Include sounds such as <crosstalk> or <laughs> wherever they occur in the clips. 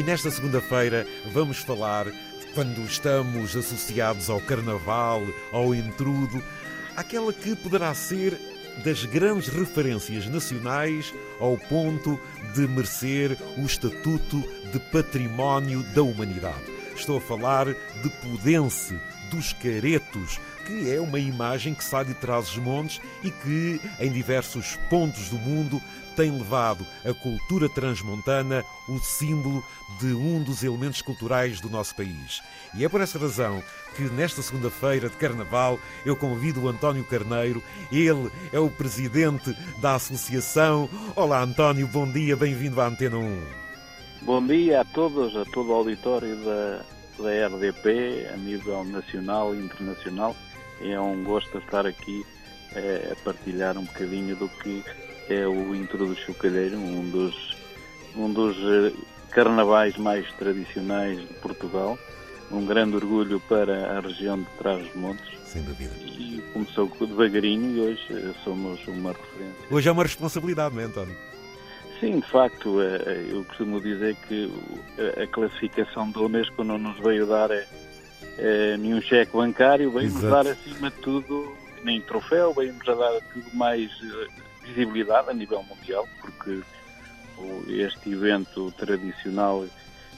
E nesta segunda-feira vamos falar quando estamos associados ao carnaval, ao intrudo, aquela que poderá ser das grandes referências nacionais ao ponto de merecer o estatuto de património da humanidade. Estou a falar de Pudense, dos caretos, que é uma imagem que sai de Trás-os-Montes e que, em diversos pontos do mundo, tem levado a cultura transmontana o símbolo de um dos elementos culturais do nosso país. E é por essa razão que nesta segunda-feira de Carnaval eu convido o António Carneiro. Ele é o presidente da associação. Olá, António, bom dia, bem-vindo à Antena 1. Bom dia a todos, a todo o auditório da, da RDP, a nível nacional e internacional. É um gosto estar aqui é, a partilhar um bocadinho do que é o Intro do Chocalheiro, um dos, um dos eh, carnavais mais tradicionais de Portugal. Um grande orgulho para a região de Trás-os-Montes. Sem dúvida. E começou devagarinho e hoje eh, somos uma referência. Hoje é uma responsabilidade, não é, António? Sim, de facto, eh, eu costumo dizer que a classificação da Unesco não nos veio dar é, nenhum cheque bancário, veio-nos dar acima de tudo, nem troféu, veio-nos a dar tudo mais visibilidade a nível mundial, porque este evento tradicional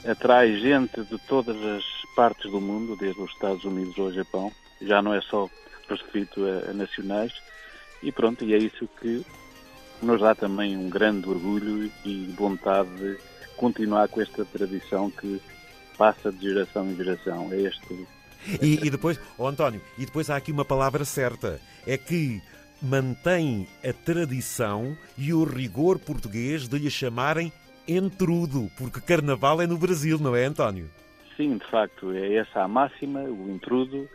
atrai gente de todas as partes do mundo, desde os Estados Unidos ao Japão, já não é só restrito a, a nacionais, e pronto, e é isso que nos dá também um grande orgulho e vontade de continuar com esta tradição que passa de geração em geração. É este. E, e depois, oh António, e depois há aqui uma palavra certa: é que mantém a tradição e o rigor português de lhe chamarem entrudo, porque carnaval é no Brasil, não é, António? Sim, de facto, é essa a máxima, o intrudo.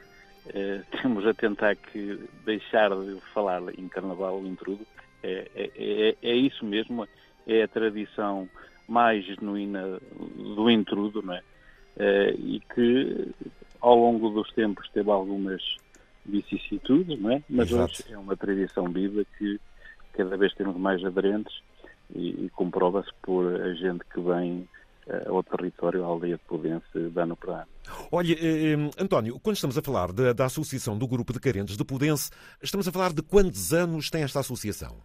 É, <laughs> temos a tentar que deixar de falar em carnaval, o intrudo. É, é, é, é isso mesmo, é a tradição mais genuína do intrudo, não é? É e que ao longo dos tempos teve algumas vicissitudes, não é? Mas Exato. hoje é uma tradição viva que cada vez temos mais aderentes e, e comprova-se por a gente que vem uh, ao território, à aldeia de Pudense, de ano para ano. Olha, eh, eh, António, quando estamos a falar da, da Associação do Grupo de Carentes de Pudense, estamos a falar de quantos anos tem esta associação?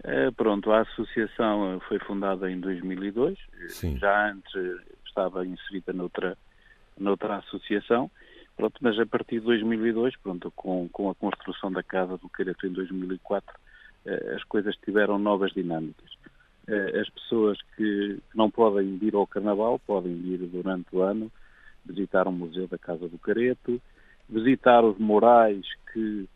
Uh, pronto, a associação foi fundada em 2002, Sim. já antes estava inserida noutra, noutra associação, Pronto, mas a partir de 2002, pronto, com, com a construção da Casa do Careto em 2004, eh, as coisas tiveram novas dinâmicas. Eh, as pessoas que não podem vir ao Carnaval podem vir durante o ano visitar o Museu da Casa do Careto, visitar os morais que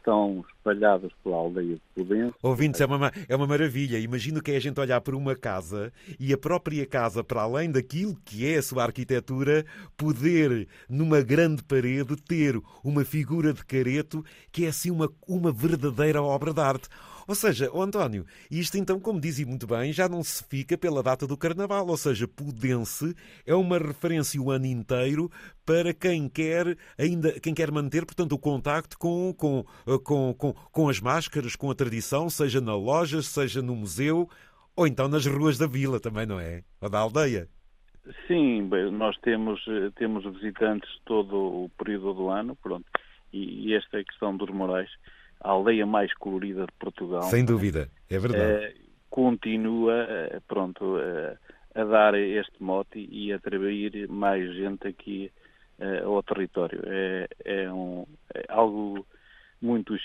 estão espalhados pela aldeia de Pudense. Ouvintes, é uma, é uma maravilha. Imagino que é a gente olhar para uma casa e a própria casa, para além daquilo que é a sua arquitetura, poder, numa grande parede, ter uma figura de careto que é assim uma, uma verdadeira obra de arte. Ou seja, o António, isto então, como dizia muito bem, já não se fica pela data do Carnaval. Ou seja, Pudense é uma referência o ano inteiro para quem quer ainda quem quer manter, portanto, o contacto com, com, eh, com, com, com as máscaras, com a tradição, seja na loja, seja no museu, ou então nas ruas da vila também, não é? Ou da aldeia. Sim, nós temos, eh, temos visitantes todo o período do ano, pronto, e, e esta questão dos morais a aldeia mais colorida de Portugal. Sem dúvida, é verdade. É, continua, eh, pronto, eh, a dar este mote e a atrair mais gente aqui ao território. É, é, um, é algo muito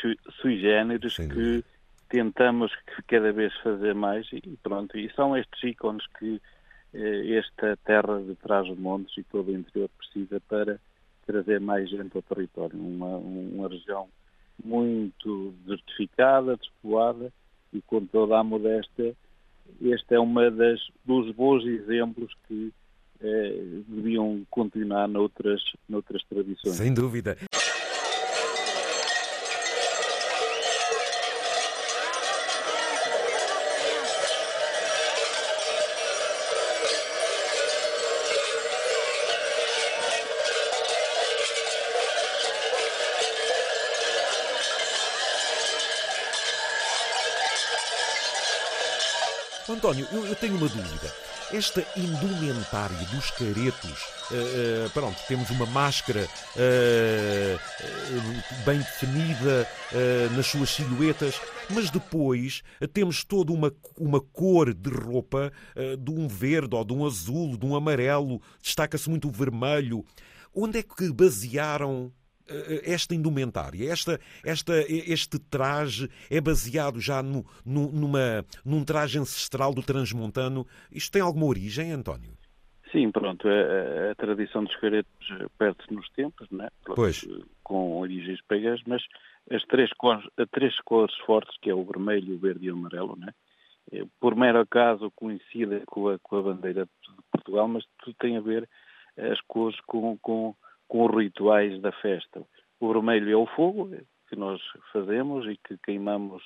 sui generis que tentamos cada vez fazer mais e pronto, e são estes ícones que esta terra de trás dos montes e todo o interior precisa para trazer mais gente ao território. Uma, uma região muito desertificada, despoada e com toda a modéstia, este é das dos bons exemplos que eh, deviam continuar noutras, noutras tradições. Sem dúvida. António, eu, eu tenho uma dúvida. esta indumentária dos caretos, uh, uh, pronto, temos uma máscara uh, bem definida nas suas silhuetas, mas depois temos toda uma, uma cor de roupa de um verde ou de um azul, de um amarelo, destaca-se muito o vermelho. Onde é que basearam esta indumentária, esta, esta, este traje é baseado já no, no, numa, num traje ancestral do transmontano. Isto tem alguma origem, António? Sim, pronto. A, a tradição dos caretos perde-se nos tempos, né? Pois. com origens pagãs, mas as três cores, as três cores fortes, que é o vermelho, o verde e o amarelo, né? Eh, por mero acaso coincide com a, com a bandeira de Portugal, mas tudo tem a ver as cores com, com com os rituais da festa. O vermelho é o fogo que nós fazemos e que queimamos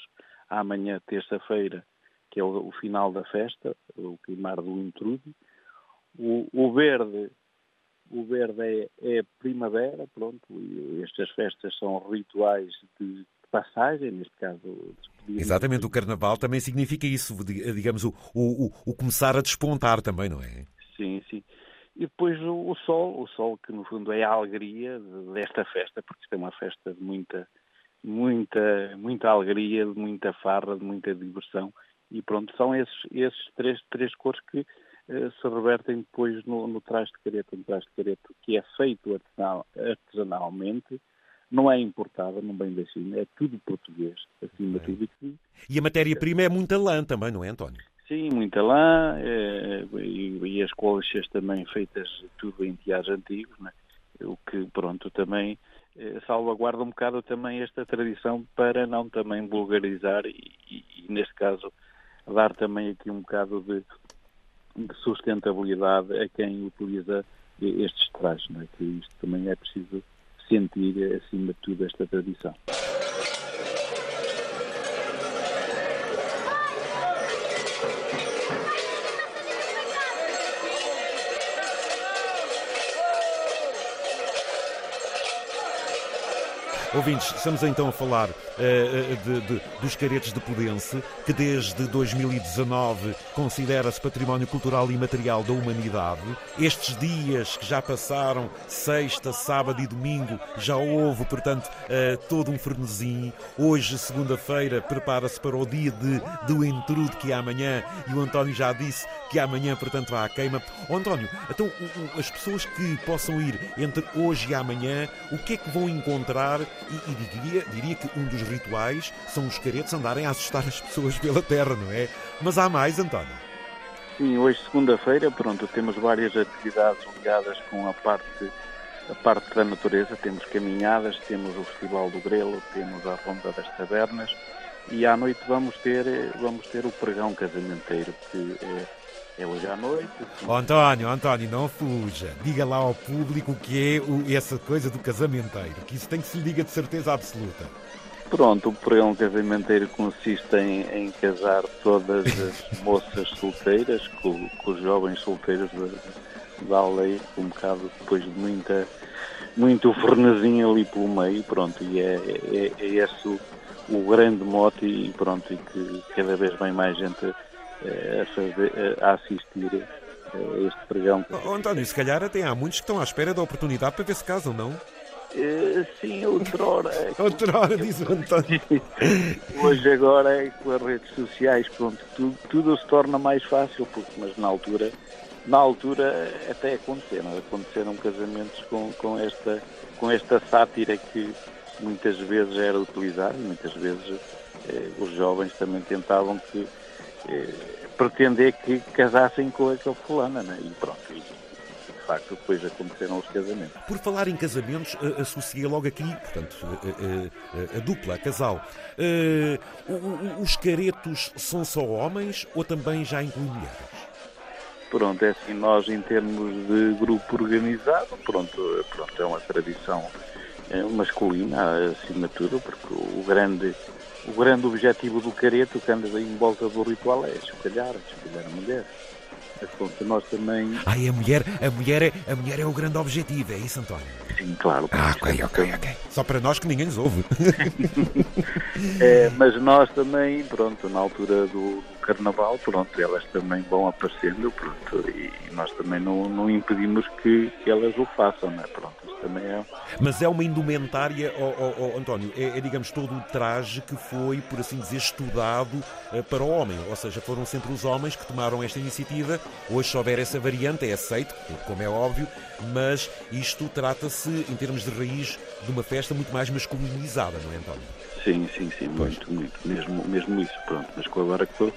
amanhã, terça-feira, que é o, o, final da festa, o queimar do intrude. O, o verde, o verde é, é, primavera, pronto, e estas festas são rituais de passagem, neste caso. Exatamente, o carnaval também significa isso, digamos, o, o, o começar a despontar também, não é? Sim, sim. E depois o, o, sol, o sol que no fundo é a alegria desta festa, porque isto é uma festa de muita, muita, muita alegria, de muita farra, de muita diversão. E pronto, são esses, esses três, três cores que eh, se revertem depois no, no traje de careta, um traje de careta que é feito artesanal, artesanalmente, não é importada, não vem da China, é tudo português, acima de tudo. E a matéria-prima é muita lã também, não é, António? Sim, muita lã é, e, e, as colchas também feitas tudo em tiares antigos, né? o que pronto também é, salvaguarda um bocado também esta tradição para não também vulgarizar e, e, e neste caso dar também aqui um bocado de, de sustentabilidade a quem utiliza estes trajes, né? que isto também é preciso sentir acima de tudo esta tradição. Ouvintes, estamos então a falar uh, de, de, dos caretos de Pudense, que desde 2019 considera-se património cultural e material da humanidade. Estes dias que já passaram, sexta, sábado e domingo, já houve, portanto, uh, todo um frenesim. Hoje, segunda-feira, prepara-se para o dia de, do entrude que é amanhã, e o António já disse que amanhã, portanto, há a queima. Oh, António, então as pessoas que possam ir entre hoje e amanhã, o que é que vão encontrar e, e diria, diria que um dos rituais são os caretos andarem a assustar as pessoas pela terra, não é? Mas há mais, António? Sim, hoje, segunda-feira, pronto, temos várias atividades ligadas com a parte, a parte da natureza. Temos caminhadas, temos o Festival do Grelo, temos a Ronda das Tabernas e à noite vamos ter, vamos ter o pregão casamenteiro, que é é hoje à noite. Oh, António, António, não fuja. Diga lá ao público o que é o, essa coisa do casamenteiro, que isso tem que se lhe diga de certeza absoluta. Pronto, o pregão casamenteiro consiste em, em casar todas as <laughs> moças solteiras com, com, os jovens solteiros da, da aldeia, um bocado depois de muita, muito fornezinho ali pelo meio, pronto, e é, é, é esse o, o grande mote e pronto, e que cada vez vem mais gente a, fazer, a assistir a este pregão. Oh, António, se calhar até há muitos que estão à espera da oportunidade para ver se casam, não? Uh, sim, outrora. outrora, diz o António. <laughs> Hoje, agora, é com as redes sociais, pronto, tudo, tudo se torna mais fácil, porque, mas na altura, na altura até aconteceram, aconteceram casamentos com, com, esta, com esta sátira que muitas vezes era utilizada muitas vezes eh, os jovens também tentavam que eh, pretender que casassem com aquele fulana, né? e pronto, facto depois aconteceram os casamentos. Por falar em casamentos, associei logo aqui, portanto, a, a, a dupla, a casal. Uh, os caretos são só homens ou também já incluem mulheres? Pronto, é assim, nós em termos de grupo organizado, pronto, pronto é uma tradição é, masculina, acima de tudo, porque o grande o grande objetivo do careto que anda em volta do ritual é espalhar, espalhar a mulher. Portanto, nós também. Ai, a mulher, a mulher, é, a mulher é o grande objetivo, é isso, António? Sim, claro. Ah, ok, ok, ok. Só para nós que ninguém nos ouve. <laughs> é, mas nós também, pronto, na altura do carnaval, pronto, elas também vão aparecendo, pronto, e nós também não, não impedimos que, que elas o façam, né? Pronto, isso também é. Mas é uma indumentária, oh, oh, oh, António, é, é, digamos todo o traje que foi, por assim dizer, estudado uh, para o homem, ou seja, foram sempre os homens que tomaram esta iniciativa. Hoje, se houver essa variante, é aceito, como é óbvio, mas isto trata-se, em termos de raiz, de uma festa muito mais masculinizada, não é, António? Sim, sim, sim, pois. muito, muito, mesmo, mesmo isso, pronto. Mas agora com,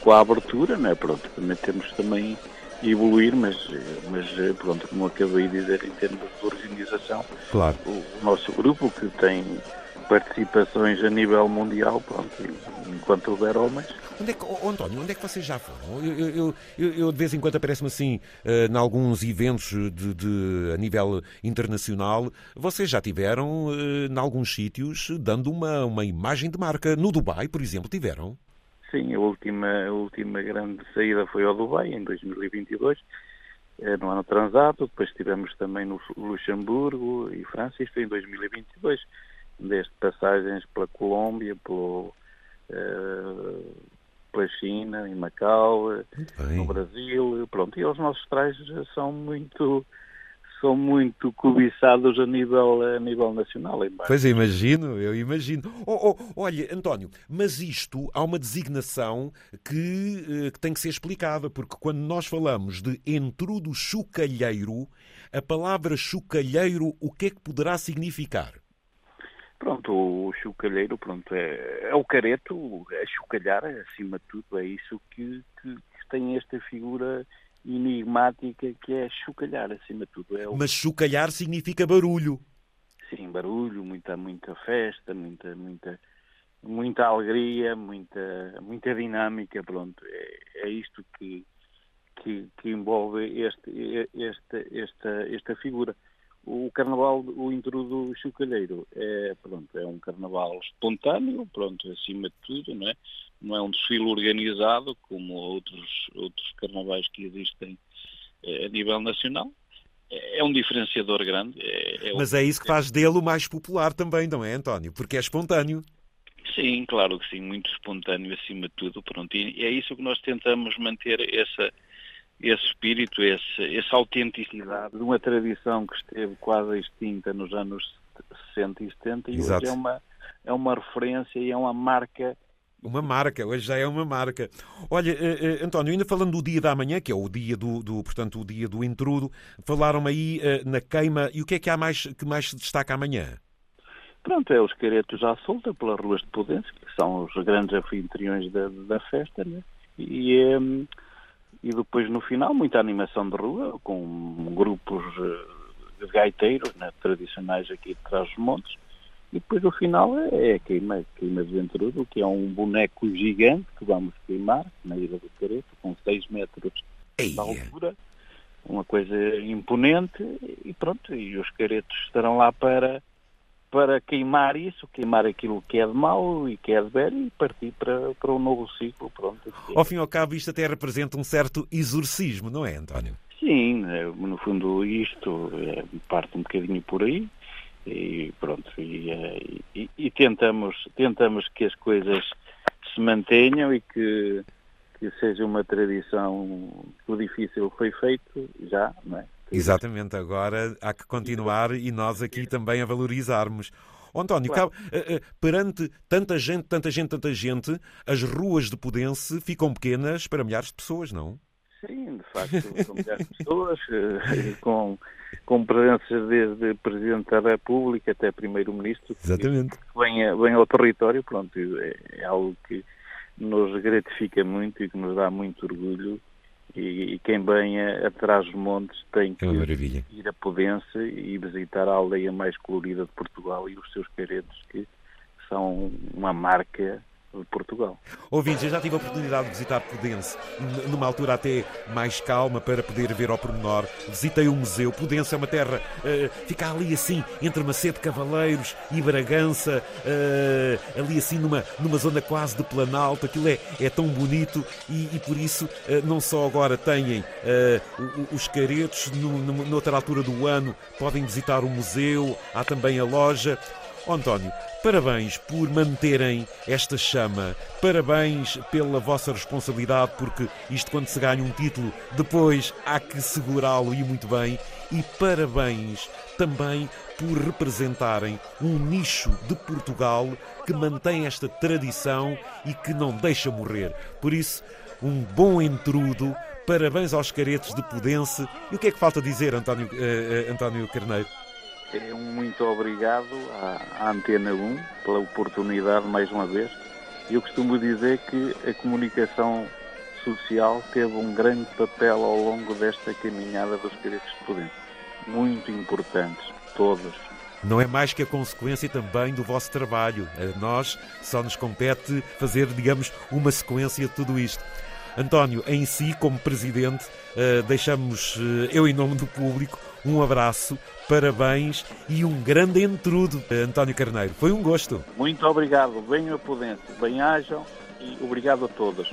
com a abertura, né, pronto, também temos também evoluir, mas, mas pronto, como acabei de dizer, em termos de organização, claro. o, o nosso grupo que tem participações a nível mundial, pronto, enquanto houver homens. Onde é que, oh, António, onde é que vocês já foram? Eu, eu, eu, eu de vez em quando aparece-me assim, uh, em alguns eventos de, de, a nível internacional, vocês já tiveram, uh, em alguns sítios, dando uma, uma imagem de marca. No Dubai, por exemplo, tiveram? Sim, a última, a última grande saída foi ao Dubai, em 2022, eh, no ano transato, depois estivemos também no Luxemburgo e França, isto em 2022 desde passagens pela Colômbia, pelo, uh, pela China, em Macau, eh, no Brasil, pronto. E os nossos trajes são muito são muito cobiçados a nível, a nível nacional. Em pois imagino, eu imagino. Oh, oh, olha, António, mas isto há uma designação que, eh, que, tem que ser explicada, porque quando nós falamos de entrudo chucalheiro, a palavra chucalheiro, o que é que poderá significar? Pronto, o chocalheiro, pronto, é, é o careto, é chocalhar, acima de tudo, é isso que, que, que tem esta figura enigmática que é chocalhar, acima de tudo. É o... Mas chocalhar significa barulho. Sim, barulho, muita, muita festa, muita, muita, muita alegria, muita, muita dinâmica, pronto. É, é isto que, que, que envolve este, este, esta, esta figura o carnaval, o intrudo chocalheiro, é, pronto, é um carnaval espontâneo, pronto, acima de tudo, não é? Não é um desfile organizado como outros, outros carnavais que existem é, a nível nacional. É, é um diferenciador grande. É, é Mas é isso que faz dele o mais popular também, não é, António? Porque é espontâneo. Sim, claro que sim, muito espontâneo acima de tudo, pronto. E é isso que nós tentamos manter essa esse espírito, esse, essa autenticidade de uma tradição que esteve quase extinta nos anos 60 e 70 e Exato. hoje é uma, é uma referência e é uma marca uma marca, hoje já é uma marca. Olha, uh, uh, António, ainda falando do dia da manhã, que é o dia do, do portanto, o dia do intrudo, falaram aí uh, na queima, e o que é que há mais que mais se destaca amanhã? Pronto, é os caretos à solta pelas ruas de Pudense, que são os grandes anfitriões da, da festa, né? E e depois no final muita animação de rua com grupos eh, de gaiteiros né, tradicionais aqui de trás dos montes. E depois no final é, é a queima, queima de ventrudo que é um boneco gigante que vamos queimar na Ilha do Careto com 6 metros de altura. Uma coisa imponente. E pronto, e os caretos estarão lá para para queimar isso, queimar aquilo que é de mau e que é de velho e partir para, para um novo ciclo. Pronto. Ao fim e ao cabo, isto até representa um certo exorcismo, não é, António? Sim, é, no fundo isto é, parte um bocadinho por aí e pronto, e, é, e, e, tentamos, tentamos que as coisas se mantenham e que, que seja uma tradição que o difícil foi feito já, não é? Exatamente, agora há que continuar e nós aqui também a valorizarmos. Oh, António, claro. Eh, eh, perante tanta gente, tanta gente, tanta gente, as ruas de Pudense ficam pequenas para milhares de pessoas, não? Sim, de facto, <laughs> com milhares de pessoas, eh, com, com presenças desde Presidente da República até Primeiro-Ministro. Que vem, vem ao território, pronto, é, é algo que nos gratifica muito e que nos dá muito orgulho e, e quem vem atrás dos montes tem que ir a Pudense e visitar a aldeia mais colorida de Portugal e os seus caretos que são uma marca Portugal. Ouvintes, eu já tive a oportunidade de visitar Pudense, numa altura até mais calma, para poder ver ao pormenor. Visitei o museu. Pudense é uma terra, uh, fica ali assim, entre Macedo Cavaleiros e Bragança, uh, ali assim numa, numa zona quase de Planalto. Aquilo é, é tão bonito e, e por isso uh, não só agora têm os caretos, no, no, noutra altura do ano podem visitar o museu, há também a loja. António, parabéns por manterem esta chama, parabéns pela vossa responsabilidade, porque isto, quando se ganha um título, depois há que segurá-lo e muito bem, e parabéns também por representarem um nicho de Portugal que mantém esta tradição e que não deixa morrer. Por isso, um bom entrudo, parabéns aos caretos de Pudense. E o que é que falta dizer, António, uh, António Carneiro? É muito obrigado à, Antena 1 pela oportunidade mais uma vez. Eu costumo dizer que a comunicação social teve um grande papel ao longo desta caminhada dos caretos de Pudense. Muito importantes, todos. Não é mais que a consequência também do vosso trabalho. A nós só nos compete fazer, digamos, uma sequência de tudo isto. António, em si, como presidente, eh, deixamos, eh, eu em nome do público, um abraço, parabéns e um grande entrudo, eh, António Carneiro. Foi um gosto. Muito obrigado. Venham a Pudense, bem-ajam e obrigado a todos.